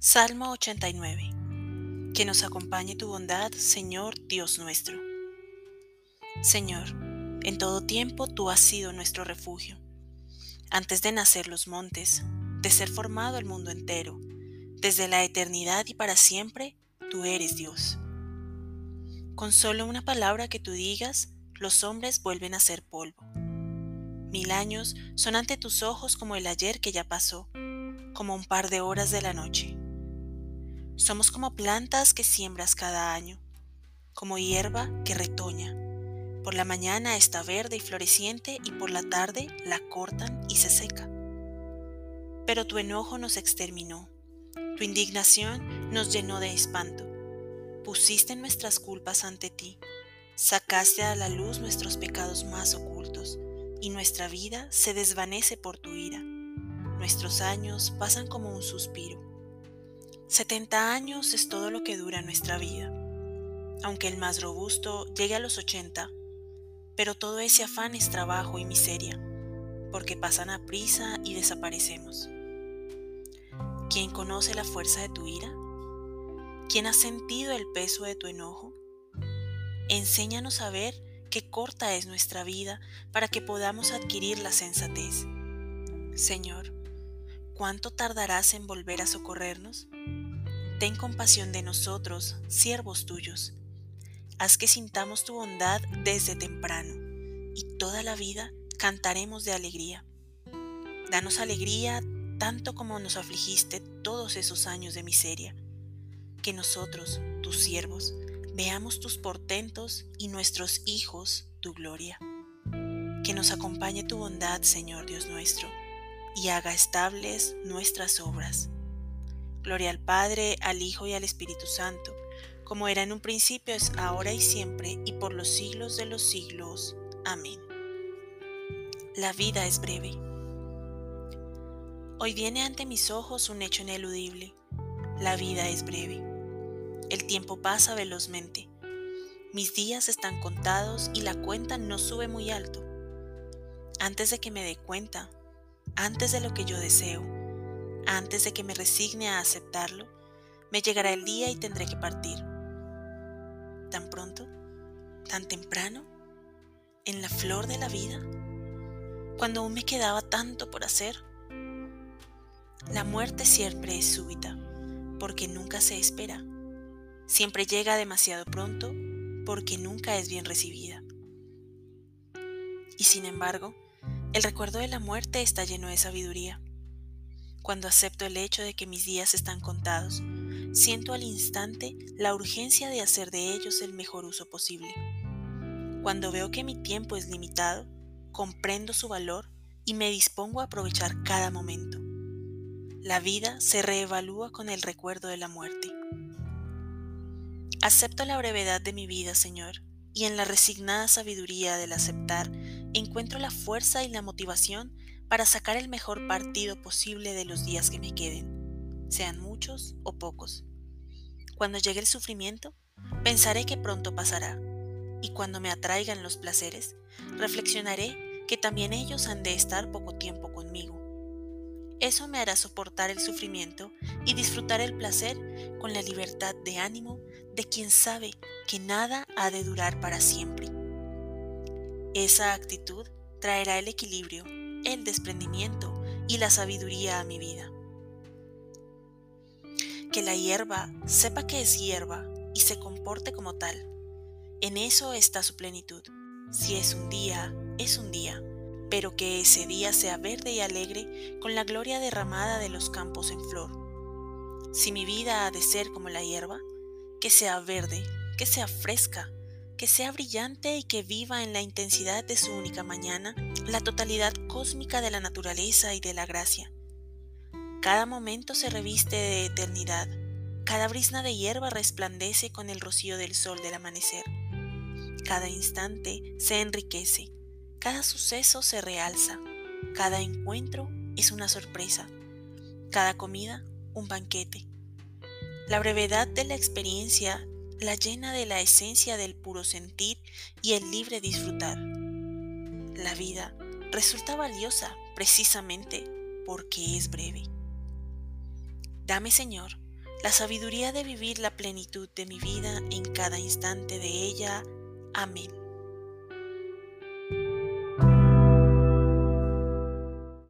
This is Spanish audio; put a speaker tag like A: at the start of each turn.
A: Salmo 89. Que nos acompañe tu bondad, Señor Dios nuestro. Señor, en todo tiempo tú has sido nuestro refugio. Antes de nacer los montes, de ser formado el mundo entero, desde la eternidad y para siempre, tú eres Dios. Con solo una palabra que tú digas, los hombres vuelven a ser polvo. Mil años son ante tus ojos como el ayer que ya pasó, como un par de horas de la noche. Somos como plantas que siembras cada año, como hierba que retoña. Por la mañana está verde y floreciente y por la tarde la cortan y se seca. Pero tu enojo nos exterminó, tu indignación nos llenó de espanto. Pusiste nuestras culpas ante ti, sacaste a la luz nuestros pecados más ocultos, y nuestra vida se desvanece por tu ira. Nuestros años pasan como un suspiro 70 años es todo lo que dura nuestra vida, aunque el más robusto llegue a los 80, pero todo ese afán es trabajo y miseria, porque pasan a prisa y desaparecemos. ¿Quién conoce la fuerza de tu ira? ¿Quién ha sentido el peso de tu enojo? Enséñanos a ver qué corta es nuestra vida para que podamos adquirir la sensatez. Señor, ¿cuánto tardarás en volver a socorrernos? Ten compasión de nosotros, siervos tuyos. Haz que sintamos tu bondad desde temprano, y toda la vida cantaremos de alegría. Danos alegría tanto como nos afligiste todos esos años de miseria. Que nosotros, tus siervos, veamos tus portentos y nuestros hijos tu gloria. Que nos acompañe tu bondad, Señor Dios nuestro, y haga estables nuestras obras Gloria al Padre, al Hijo y al Espíritu Santo, como era en un principio, es ahora y siempre, y por los siglos de los siglos. Amén. La vida es breve. Hoy viene ante mis ojos un hecho ineludible. La vida es breve. El tiempo pasa velozmente. Mis días están contados y la cuenta no sube muy alto. Antes de que me dé cuenta, antes de lo que yo deseo, antes de que me resigne a aceptarlo, me llegará el día y tendré que partir. ¿Tan pronto? ¿Tan temprano? ¿En la flor de la vida? Cuando aún me quedaba tanto por hacer. La muerte siempre es súbita, porque nunca se espera. Siempre llega demasiado pronto, porque nunca es bien recibida. Y sin embargo, el recuerdo de la muerte está lleno de sabiduría cuando acepto el hecho de que mis días están contados, siento al instante la urgencia de hacer de ellos el mejor uso posible. Cuando veo que mi tiempo es limitado, comprendo su valor y me dispongo a aprovechar cada momento. La vida se reevalúa con el recuerdo de la muerte. Acepto la brevedad de mi vida, Señor, y en la resignada sabiduría del aceptar encuentro la fuerza y la motivación para sacar el mejor partido posible de los días que me queden, sean muchos o pocos. Cuando llegue el sufrimiento, pensaré que pronto pasará, y cuando me atraigan los placeres, reflexionaré que también ellos han de estar poco tiempo conmigo. Eso me hará soportar el sufrimiento y disfrutar el placer con la libertad de ánimo de quien sabe que nada ha de durar para siempre. Esa actitud traerá el equilibrio el desprendimiento y la sabiduría a mi vida. Que la hierba sepa que es hierba y se comporte como tal. En eso está su plenitud. Si es un día, es un día, pero que ese día sea verde y alegre con la gloria derramada de los campos en flor. Si mi vida ha de ser como la hierba, que sea verde, que sea fresca, que sea brillante y que viva en la intensidad de su única mañana la totalidad cósmica de la naturaleza y de la gracia. Cada momento se reviste de eternidad, cada brisna de hierba resplandece con el rocío del sol del amanecer. Cada instante se enriquece, cada suceso se realza, cada encuentro es una sorpresa, cada comida un banquete. La brevedad de la experiencia la llena de la esencia del puro sentir y el libre disfrutar. La vida resulta valiosa precisamente porque es breve. Dame, Señor, la sabiduría de vivir la plenitud de mi vida en cada instante de ella. Amén.